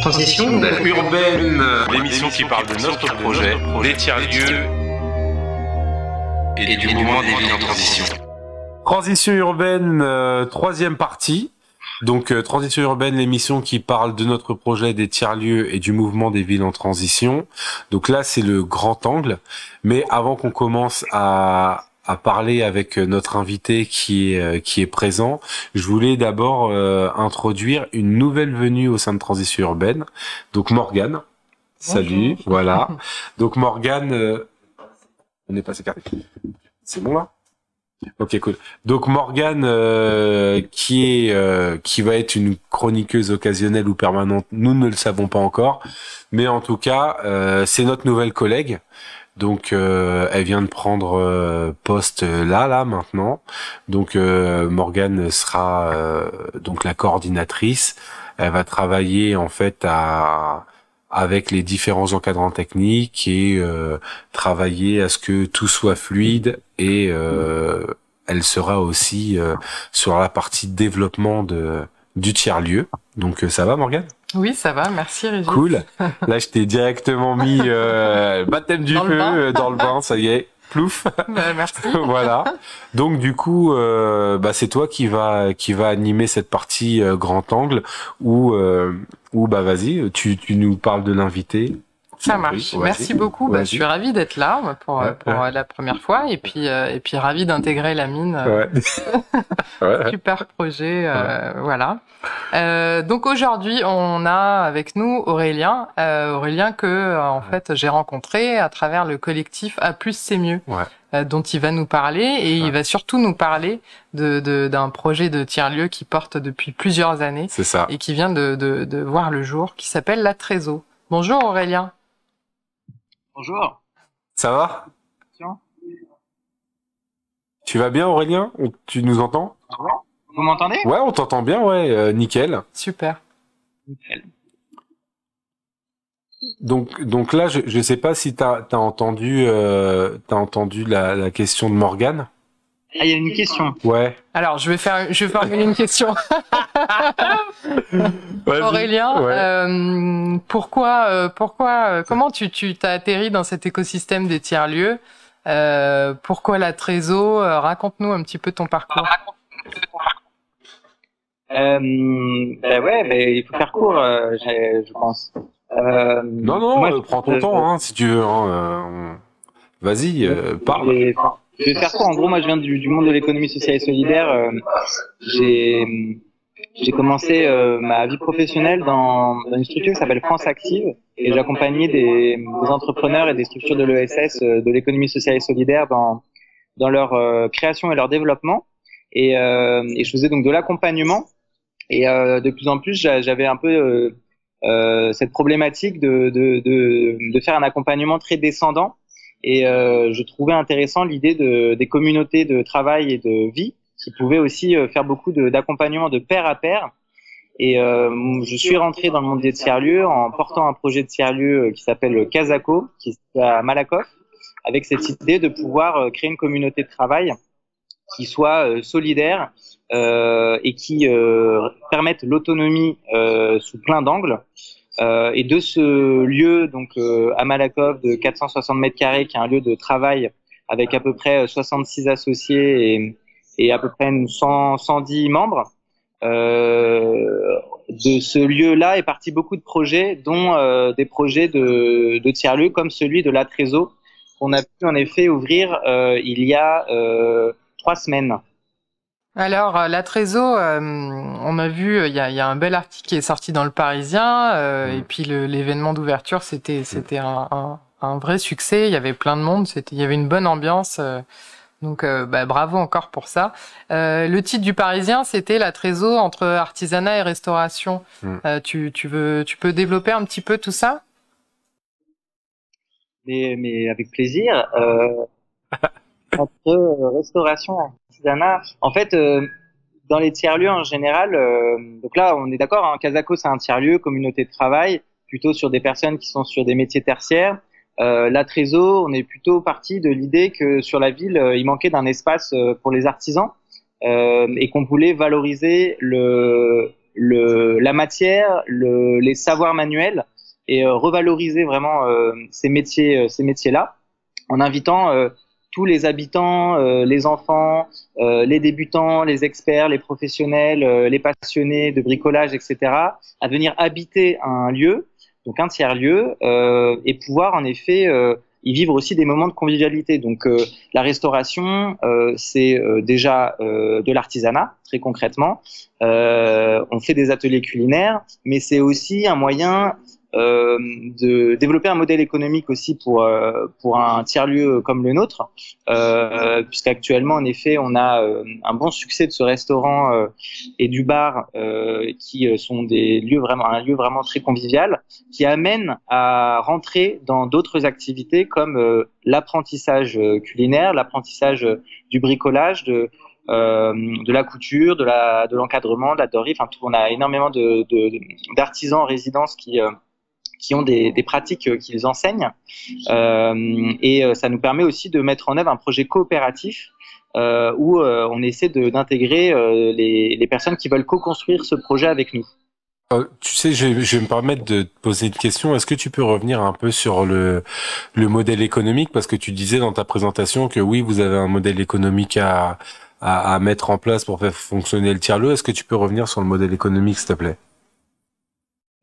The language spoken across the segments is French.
Transition urbaine, l'émission qui parle de notre projet, des tiers-lieux et du mouvement des villes en transition. Transition urbaine, euh, troisième partie. Donc euh, Transition urbaine, l'émission qui parle de notre projet des tiers-lieux et du mouvement des villes en transition. Donc là, c'est le grand angle. Mais avant qu'on commence à, à parler avec notre invité qui est euh, qui est présent, je voulais d'abord euh, introduire une nouvelle venue au sein de Transition urbaine. Donc Morgane. Salut, voilà. Donc Morgane, euh, on est passé carré. C'est bon là? Ok, cool. Donc Morgane, euh, qui est euh, qui va être une chroniqueuse occasionnelle ou permanente, nous ne le savons pas encore, mais en tout cas, euh, c'est notre nouvelle collègue. Donc elle vient de prendre poste là, là maintenant. Donc Morgane sera donc la coordinatrice. Elle va travailler en fait à avec les différents encadrants techniques et euh, travailler à ce que tout soit fluide et euh, elle sera aussi euh, sur la partie développement du tiers lieu. Donc ça va Morgane? Oui, ça va, merci Régis. Cool. Là, je t'ai directement mis baptême du Dans le feu dans le bain, ça y est. Plouf. Bah, merci. voilà. Donc du coup, euh, bah, c'est toi qui va qui va animer cette partie euh, grand angle où euh, où bah vas-y, tu tu nous parles de l'invité. Ça marche. Oui, Merci beaucoup. Bah, je suis ravie d'être là pour, Ouais, pour ouais. euh, la première fois et puis euh, et puis ravie d'intégrer la mine. euh, Ouais. Super projet, euh, voilà. Euh, donc aujourd'hui, on a avec nous Aurélien, euh, Aurélien que en fait j'ai rencontré à travers le collectif A plus c'est mieux, Ouais. dont il va nous parler et il va surtout nous parler de de- d'un projet de tiers lieu qui porte depuis plusieurs années ça. et qui vient de, de, de voir le jour, qui s'appelle la Trésor. Bonjour Aurélien. Bonjour. Ça va Tiens. Tu vas bien Aurélien Tu nous entends Vous m'entendez Ouais, on t'entend bien, ouais, euh, nickel. Super. Nickel. Donc, donc là, je je sais pas si t'as as entendu euh, t'as entendu la, la question de Morgane. Ah, il y a une question. Ouais. Alors je vais faire, je vais formuler une question. Aurélien, Ouais. euh, pourquoi, euh, pourquoi, euh, comment tu, tu t'as atterri dans cet écosystème des tiers lieux euh, Pourquoi la Trésor Euh, Raconte-nous un petit peu ton parcours. Euh, ben ouais, ben, il faut faire court, euh, je pense. Euh, Non, non, moi, prends ton euh, temps, hein, si tu veux. Hein, euh, Vas-y, euh, parle. Je vais, enfin, je vais faire court. En gros, moi, je viens du, du monde de l'économie sociale et solidaire. Euh, j'ai j'ai commencé euh, ma vie professionnelle dans, dans une structure qui s'appelle France Active et j'accompagnais des, des entrepreneurs et des structures de l'ESS euh, de l'économie sociale et solidaire dans dans leur euh, création et leur développement. Et, euh, et je faisais donc de l'accompagnement. Et euh, de plus en plus j'a- j'avais un peu euh, cette problématique de, de, de, de faire un accompagnement très descendant. Et je trouvais intéressant l'idée de, des communautés de travail et de vie qui pouvaient aussi euh, faire beaucoup de- d'accompagnement de, pair à pair. Et euh, je suis rentré dans le monde des tiers-lieux en portant un projet de tiers-lieu euh, qui s'appelle Casako, qui est à Malakoff, avec cette idée de pouvoir créer une communauté de travail qui soit solidaire et qui permette l'autonomie sous plein d'angles. Et de ce lieu, donc à Malakoff, de 460 mètres carrés, qui est un lieu de travail avec à peu près 66 associés et, et à peu près une 100, 110 membres. Euh, de ce lieu-là est parti beaucoup de projets, dont euh, des projets de, de tiers-lieux comme celui de la Trésor, qu'on a pu en effet ouvrir euh, il y a trois semaines. Alors la Trésor, euh, on a vu, il y a, il y a un bel article qui est sorti dans le Parisien, euh, Mm. et puis l'événement d'ouverture, c'était c'était un, un, un vrai succès. Il y avait plein de monde, il y avait une bonne ambiance. euh, donc euh, bah, bravo encore pour ça. Euh, le titre du Parisien, c'était la Trésor entre artisanat et restauration. Mm. Euh, tu, tu veux, tu peux développer un petit peu tout ça? Mais, mais avec plaisir. Euh, entre euh, restauration et artisanat, en fait, euh, dans les tiers-lieux en général, euh, donc là, on est d'accord, hein, Casako, c'est un tiers-lieu, communauté de travail, plutôt sur des personnes qui sont sur des métiers tertiaires. Euh, la Trésor, on est plutôt parti de l'idée que sur la ville, euh, il manquait d'un espace euh, pour les artisans et qu'on voulait valoriser la matière, le, les savoirs manuels et revaloriser vraiment ces métiers, ces métiers-là, en invitant tous les habitants, les enfants, les débutants, les experts, les professionnels, les passionnés de bricolage, etc., à venir habiter un lieu, donc un tiers lieu, et pouvoir en effet y vivre aussi des moments de convivialité. Donc euh, la restauration, euh, c'est euh, déjà de l'artisanat, très concrètement. on fait des ateliers culinaires, mais c'est aussi un moyen euh, de développer un modèle économique aussi pour euh, pour un tiers lieu comme le nôtre, euh, puisqu'actuellement en effet on a euh, un bon succès de ce restaurant euh, et du bar qui sont des lieux vraiment un lieu vraiment très convivial, qui amène à rentrer dans d'autres activités comme l'apprentissage culinaire, l'apprentissage du bricolage, de euh, de la couture, de la de l'encadrement, de la dorerie. Enfin, tout, on a énormément de d'artisans en résidence qui qui ont des, pratiques euh, qu'ils enseignent. Euh, et euh, ça nous permet aussi de mettre en œuvre un projet coopératif où on essaie d'intégrer les, personnes qui veulent co-construire ce projet avec nous. tu sais, je, vais me permettre de te poser une question. Est-ce que tu peux revenir un peu sur le, le modèle économique? Parce que tu disais dans ta présentation que oui, vous avez un modèle économique à, à, à mettre en place pour faire fonctionner le tiers-lieu. Est-ce que tu peux revenir sur le modèle économique, s'il te plaît?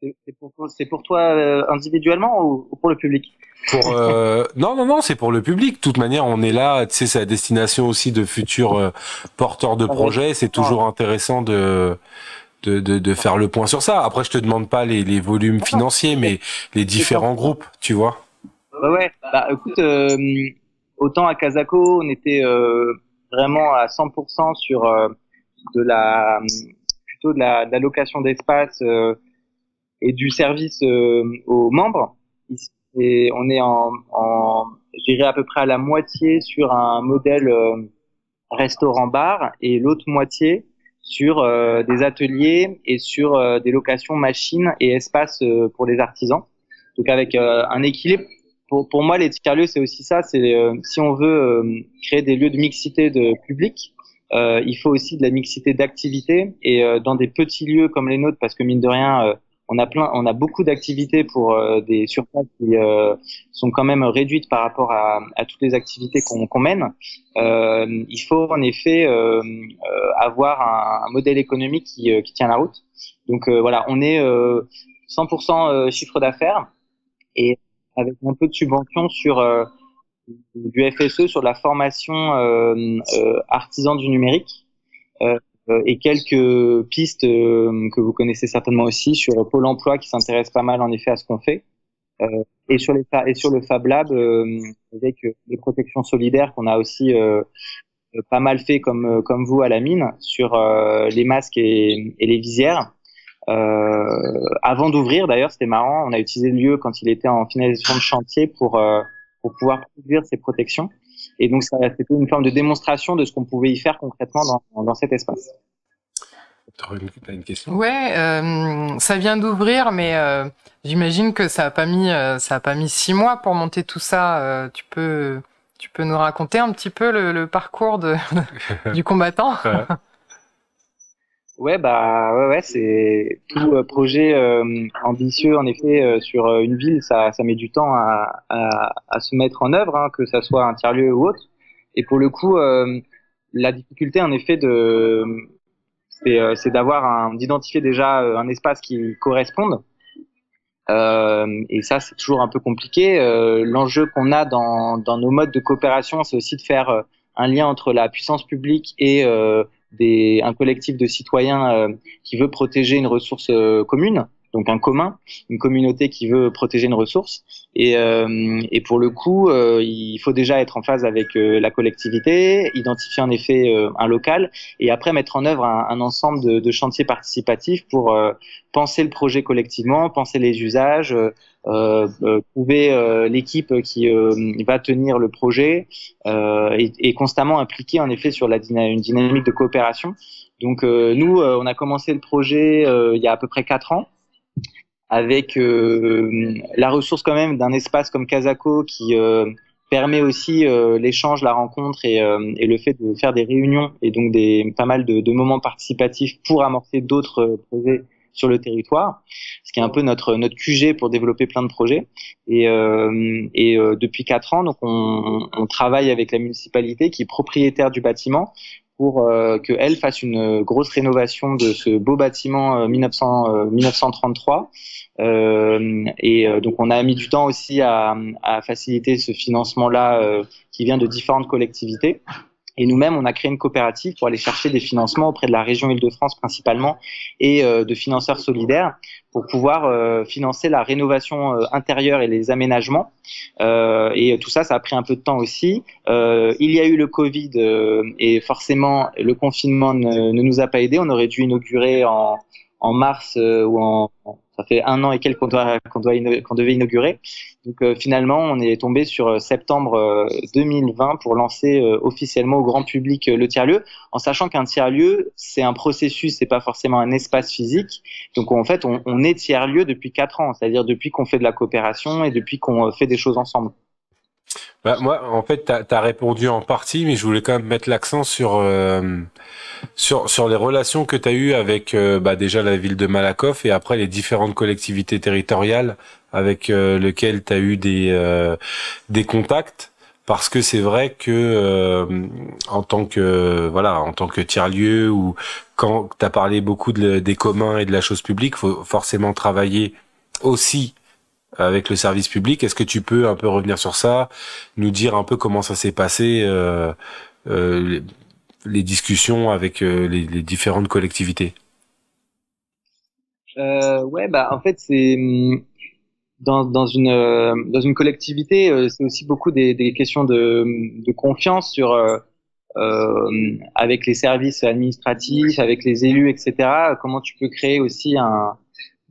C'est pour, pour, toi euh, individuellement ou, pour le public? Pour euh, non non non c'est pour le public. De toute manière, on est là. Tu sais, c'est à destination aussi de futurs euh, porteurs de projets. C'est toujours intéressant de, de, de de faire le point sur ça. Après, je te demande pas les, les volumes financiers, mais les différents groupes, tu vois. Ouais, ouais. Bah, écoute, euh, autant à Kazako, on était vraiment à 100% sur de la plutôt de la, de la location d'espace et du service euh, aux membres. Et on est en, en à peu près à la moitié sur un modèle euh, restaurant-bar et l'autre moitié sur euh, des ateliers et sur des locations machines et espaces pour les artisans. Donc avec un équilibre. Pour, pour moi, les tiers-lieux, c'est aussi ça. C'est si on veut créer des lieux de mixité de public, il faut aussi de la mixité d'activités et dans des petits lieux comme les nôtres, parce que mine de rien, on a plein, on a beaucoup d'activités pour euh, des surfaces qui euh, sont quand même réduites par rapport à, à toutes les activités qu'on mène. Euh, il faut en effet euh, avoir un, modèle économique qui, qui, tient la route. Donc voilà, on est 100% chiffre d'affaires et avec un peu de subvention sur du FSE, sur la formation artisan du numérique. Euh, et quelques pistes euh, que vous connaissez certainement aussi sur Pôle Emploi qui s'intéresse pas mal en effet à ce qu'on fait. Euh, et sur le Fab Lab avec les protections solidaires qu'on a aussi pas mal fait comme vous à la mine sur les masques et, les visières. Euh, avant d'ouvrir, d'ailleurs, c'était marrant. On a utilisé le lieu quand il était en finalisation de chantier euh, pour pouvoir produire ces protections. Et donc, c'était une forme de démonstration de ce qu'on pouvait y faire concrètement dans, dans cet espace. T'as une question? Ouais, euh, ça vient d'ouvrir, mais euh, j'imagine que ça a pas mis euh, ça a pas mis six mois pour monter tout ça. Euh, tu peux tu peux nous raconter un petit peu le, le parcours de, du combattant? Ouais, bah ouais, ouais c'est tout euh, projet euh, ambitieux en effet euh, sur une ville, ça, ça met du temps à, à, à se mettre en œuvre, hein, que ça soit un tiers lieu ou autre. Et pour le coup, la difficulté en effet de c'est d'avoir d'identifier déjà un espace qui corresponde. et ça, c'est toujours un peu compliqué. L'enjeu qu'on a dans, dans nos modes de coopération, c'est aussi de faire un lien entre la puissance publique et des, un collectif de citoyens euh, qui veut protéger une ressource euh, commune, donc un commun, une communauté qui veut protéger une ressource. Et, euh, et pour le coup, il faut déjà être en phase avec la collectivité, identifier en effet un local, et après mettre en œuvre un, un ensemble de, de, chantiers participatifs pour penser le projet collectivement, penser les usages, euh, euh, trouver euh, l'équipe qui va tenir le projet et, et, constamment impliqué en effet sur la une dynamique de coopération. Donc nous, on a commencé le projet il y a à peu près quatre ans avec la ressource quand même d'un espace comme Casako qui permet aussi l'échange, la rencontre et, et, le fait de faire des réunions et donc des pas mal de, de moments participatifs pour amorcer d'autres projets sur le territoire, ce qui est un peu notre notre QG pour développer plein de projets. Et, euh, et euh, depuis quatre ans, donc on, on, travaille avec la municipalité qui est propriétaire du bâtiment pour euh, qu'elle fasse une grosse rénovation de ce beau bâtiment 1900, 1933. et donc on a mis du temps aussi à, à faciliter ce financement-là qui vient de différentes collectivités. Et nous-mêmes, on a créé une coopérative pour aller chercher des financements auprès de la région Île-de-France principalement et euh, de financeurs solidaires pour pouvoir euh, financer la rénovation euh, intérieure et les aménagements. et tout ça, ça a pris un peu de temps aussi. il y a eu le Covid et forcément, le confinement ne, ne, nous a pas aidés. On aurait dû inaugurer en, en mars ou en, ça fait un an et quelques qu'on doit, qu'on doit qu'on devait inaugurer. Donc euh, finalement, on est tombé sur euh, septembre 2020 euh, pour lancer officiellement au grand public le tiers-lieu, en sachant qu'un tiers-lieu, c'est un processus, c'est pas forcément un espace physique. Donc en fait, on, on est tiers-lieu depuis quatre ans, c'est-à-dire depuis qu'on fait de la coopération et depuis qu'on fait des choses ensemble. Bah, moi, en fait, tu as, répondu en partie, mais je voulais quand même mettre l'accent sur, euh, sur sur les relations que tu as eues avec euh, bah, déjà la ville de Malakoff et après les différentes collectivités territoriales avec euh, lesquelles tu as eu des, euh, des contacts. Parce que c'est vrai que en tant que voilà en tant que tiers lieu ou quand tu as parlé beaucoup de, des communs et de la chose publique, faut forcément travailler aussi avec le service public. Est-ce que tu peux un peu revenir sur ça, nous dire un peu comment ça s'est passé, euh, euh, les, discussions avec euh, les, différentes collectivités? Euh, Ouais, bah en fait c'est hum, dans, dans une euh, dans une collectivité, c'est aussi beaucoup des, des questions de, de, confiance sur avec les services administratifs, avec les élus, etc. Comment tu peux créer aussi un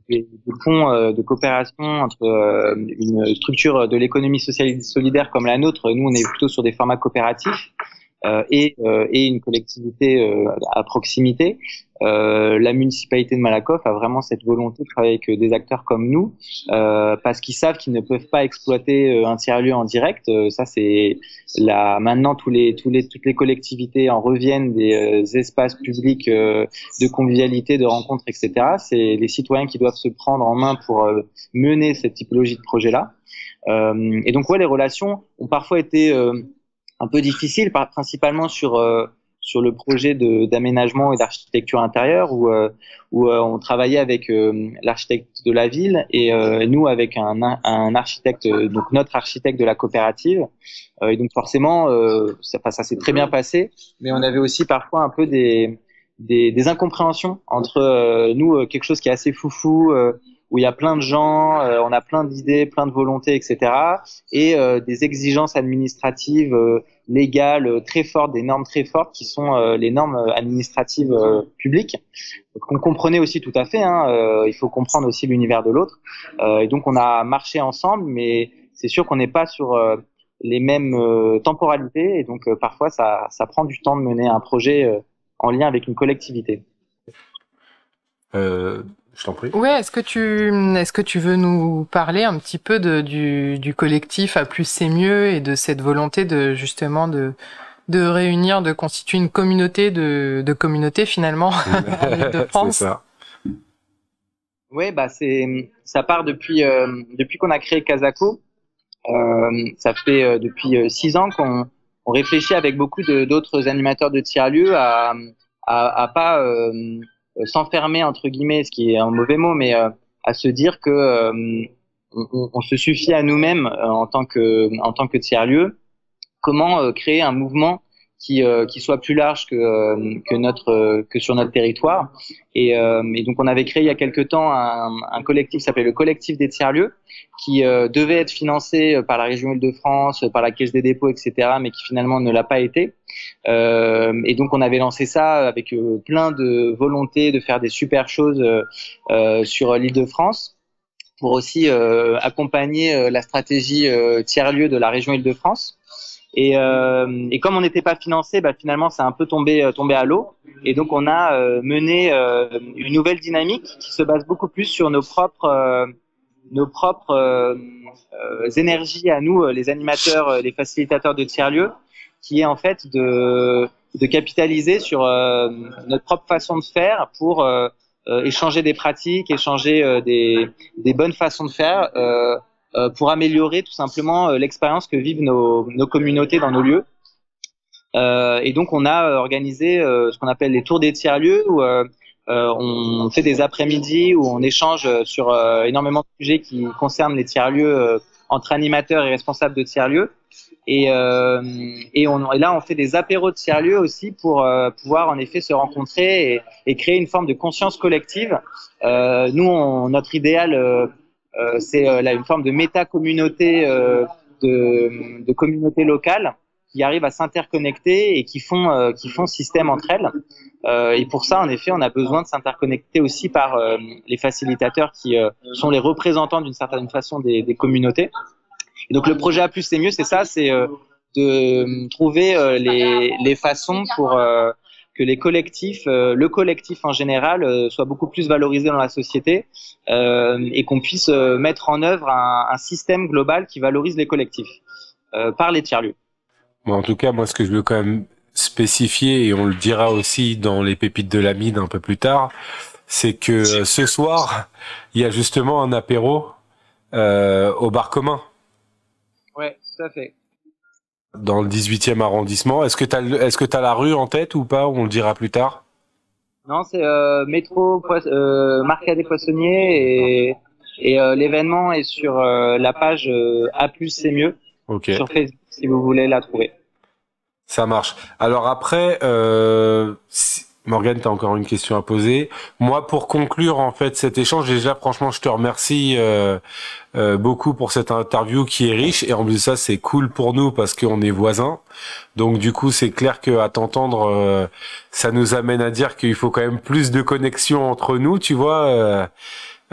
des, fonds euh, de coopération entre euh, une structure de l'économie sociale solidaire comme la nôtre. Nous, on est plutôt sur des formats coopératifs. Euh, et, et, une collectivité à proximité. Euh, la municipalité de Malakoff a vraiment cette volonté de travailler avec des acteurs comme nous, euh, parce qu'ils savent qu'ils ne peuvent pas exploiter un tiers-lieu en direct. ça, c'est là maintenant tous les, toutes les collectivités en reviennent des espaces publics de convivialité, de rencontres, etc. C'est les citoyens qui doivent se prendre en main pour mener cette typologie de projet-là. et donc, ouais, les relations ont parfois été un peu difficile, principalement sur euh, sur le projet d'aménagement et d'architecture intérieure où, euh, où euh, on travaillait avec l'architecte de la ville et nous avec un, un architecte, donc notre architecte de la coopérative. et donc forcément, ça, ça s'est très bien passé, mais on avait aussi parfois un peu des, des, des incompréhensions entre nous, quelque chose qui est assez foufou où il y a plein de gens, euh, on a plein d'idées, plein de volontés, etc. Et euh, des exigences administratives, euh, légales très fortes, des normes très fortes qui sont les normes administratives publiques. Donc, on comprenait aussi tout à fait. Hein, il faut comprendre aussi l'univers de l'autre. et donc on a marché ensemble, mais c'est sûr qu'on n'est pas sur les mêmes temporalités. Et donc parfois ça, ça prend du temps de mener un projet en lien avec une collectivité. Je t'en prie. Ouais, est-ce que tu est-ce que tu veux nous parler un petit peu de, du, du collectif à plus c'est mieux et de cette volonté de justement de de réunir, de constituer une communauté de, de communautés finalement de France. c'est ça. Oui, bah c'est ça part depuis euh, depuis qu'on a créé Casako. Euh, ça fait euh, depuis six ans qu'on on réfléchit avec beaucoup d'autres animateurs de tiers-lieux à, à, à pas euh, s'enfermer entre guillemets, ce qui est un mauvais mot, mais euh, à se dire que euh, on, se suffit à nous-mêmes en tant que en tant que tiers. Comment créer un mouvement qui, euh, qui soit plus large que, euh, que, notre, euh, que sur notre territoire. Et, et, donc on avait créé il y a quelque temps un, un collectif qui s'appelait le collectif des tiers-lieux, qui devait être financé par la région Île-de-France, par la Caisse des dépôts, etc., mais qui finalement ne l'a pas été. et donc on avait lancé ça avec plein de volonté de faire des super choses sur l'Île-de-France pour aussi accompagner la stratégie tiers-lieu de la région Île-de-France. Et, euh, et, comme on n'était pas financé, bah, finalement, c'est un peu tombé, euh, à l'eau. Et donc, on a euh, mené une nouvelle dynamique qui se base beaucoup plus sur nos propres, énergies à nous, les animateurs, les facilitateurs de tiers-lieux, qui est en fait de, capitaliser sur notre propre façon de faire pour échanger des pratiques, échanger des, bonnes façons de faire pour améliorer tout simplement l'expérience que vivent nos, communautés dans nos lieux. Euh, et donc on a organisé euh, ce qu'on appelle les tours des tiers-lieux où euh, on fait des après-midi où on échange sur énormément de sujets qui concernent les tiers-lieux entre animateurs et responsables de tiers-lieux. Et, là, on fait des apéros de tiers-lieux aussi pour pouvoir en effet se rencontrer et, créer une forme de conscience collective. nous, notre idéal, c'est une forme de méta-communauté de, de communauté locale qui arrivent à s'interconnecter et qui font euh, qui font système entre elles. Euh, et pour ça, en effet, on a besoin de s'interconnecter aussi par euh, les facilitateurs qui sont les représentants d'une certaine façon des, des, communautés. Et donc le projet A plus c'est mieux, c'est ça, c'est de trouver les, les façons pour que les collectifs, le collectif en général, soit beaucoup plus valorisé dans la société et qu'on puisse mettre en œuvre un, un, système global qui valorise les collectifs par les tiers-lieux en tout cas, moi, ce que je veux quand même spécifier, et on le dira aussi dans les pépites de l'amide un peu plus tard, c'est que euh, ce soir, il y a justement un apéro euh, au bar commun. Ouais, tout à fait. Dans le 18e arrondissement. Est-ce que tu as, est-ce que as la rue en tête ou pas On le dira plus tard? Non, c'est euh, métro euh, des Poissonniers et, et euh, l'événement est sur euh, la page A plus c'est mieux sur Facebook si vous voulez la trouver. Ça marche. Alors après, Morgane, tu as encore une question à poser. Moi, pour conclure en fait cet échange, déjà franchement, je te remercie euh, euh, beaucoup pour cette interview qui est riche et en plus de ça, c'est cool pour nous parce qu'on est voisins. Donc du coup, c'est clair que à t'entendre, euh, ça nous amène à dire qu'il faut quand même plus de connexion entre nous, tu vois. Euh,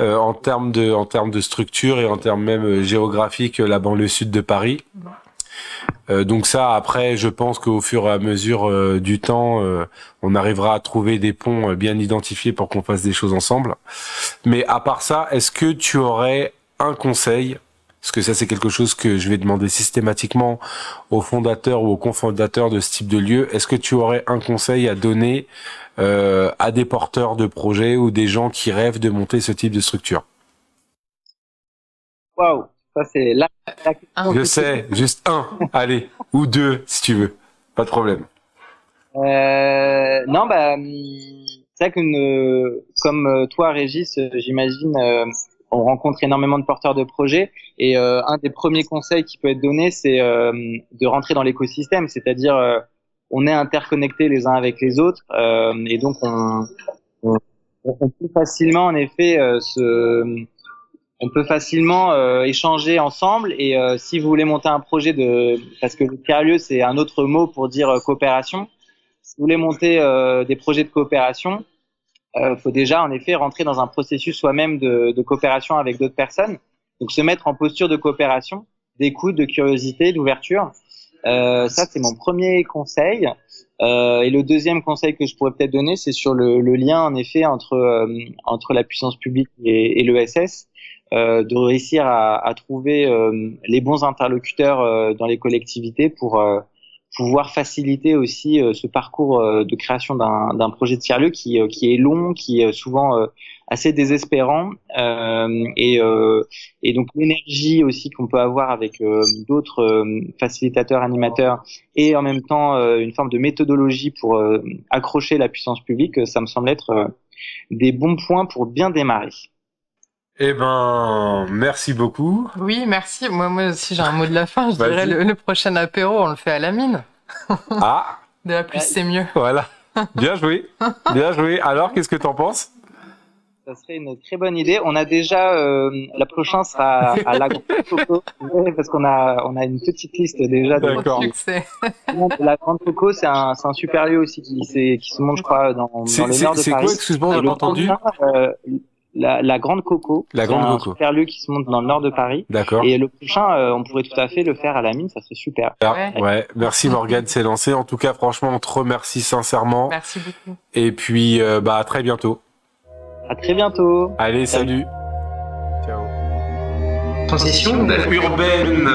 euh, en termes de en termes de structure et en termes même géographiques la banlieue sud de Paris. Euh, donc ça, après, je pense qu'au fur et à mesure euh, du temps, euh, on arrivera à trouver des ponts bien identifiés pour qu'on fasse des choses ensemble. Mais à part ça, est-ce que tu aurais un conseil? Parce que ça c'est quelque chose que je vais demander systématiquement aux fondateurs ou aux cofondateurs de ce type de lieu. Est-ce que tu aurais un conseil à donner à des porteurs de projets ou des gens qui rêvent de monter ce type de structure? Waouh ça, c'est là. Je sais, juste un. Allez, ou deux, si tu veux. Pas de problème. Euh, non, bah, c'est vrai que comme euh, toi, Régis, euh, j'imagine, euh, on rencontre énormément de porteurs de projets. Et un des premiers conseils qui peut être donné, c'est de rentrer dans l'écosystème, c'est-à-dire on est interconnectés les uns avec les autres, et donc on, on, on, peut facilement, en effet, se on peut facilement euh, échanger ensemble et euh, si vous voulez monter un projet de parce que le c'est un autre mot pour dire euh, coopération. Si vous voulez monter des projets de coopération il faut déjà en effet rentrer dans un processus soi-même de, de, coopération avec d'autres personnes. Donc se mettre en posture de coopération d'écoute de curiosité d'ouverture ça c'est mon premier conseil. Et le deuxième conseil que je pourrais peut-être donner c'est sur le, le, lien en effet entre entre la puissance publique et, et l'ESS euh, de réussir à, trouver euh, les bons interlocuteurs euh, dans les collectivités pour pouvoir faciliter aussi ce parcours de création d'un projet de tiers-lieu qui, qui est long, qui est souvent assez désespérant et donc l'énergie aussi qu'on peut avoir avec d'autres facilitateurs, animateurs et en même temps une forme de méthodologie pour accrocher la puissance publique, ça me semble être des bons points pour bien démarrer. Eh ben, merci beaucoup. Oui, merci. Moi, moi aussi, j'ai un mot de la fin. Je dirais le, prochain apéro, on le fait à la mine. Ah. De la plus, c'est mieux. Voilà. Bien joué. Bien joué. Alors, qu'est-ce que t'en penses? Ça serait une très bonne idée. On a déjà euh, la prochaine sera à la Grande Coco parce qu'on a on a une petite liste déjà de succès. La Grande Coco, c'est un c'est un super lieu aussi qui qui se monte, je crois, dans, dans le nord de Paris. C'est quoi Excuse-moi, on pas entendu? Euh, la, la, Grande Coco. La Grande un Coco. super lieu qui se monte dans le nord de Paris. D'accord. Et le prochain, euh, on pourrait tout à fait le faire à la mine, ça serait super. Ah, ouais. Merci Morgane, c'est lancé. En tout cas, franchement, on te remercie sincèrement. Merci beaucoup. Et puis, euh, bah, à très bientôt. À très bientôt. Allez, salut. Ciao. transition urbaine.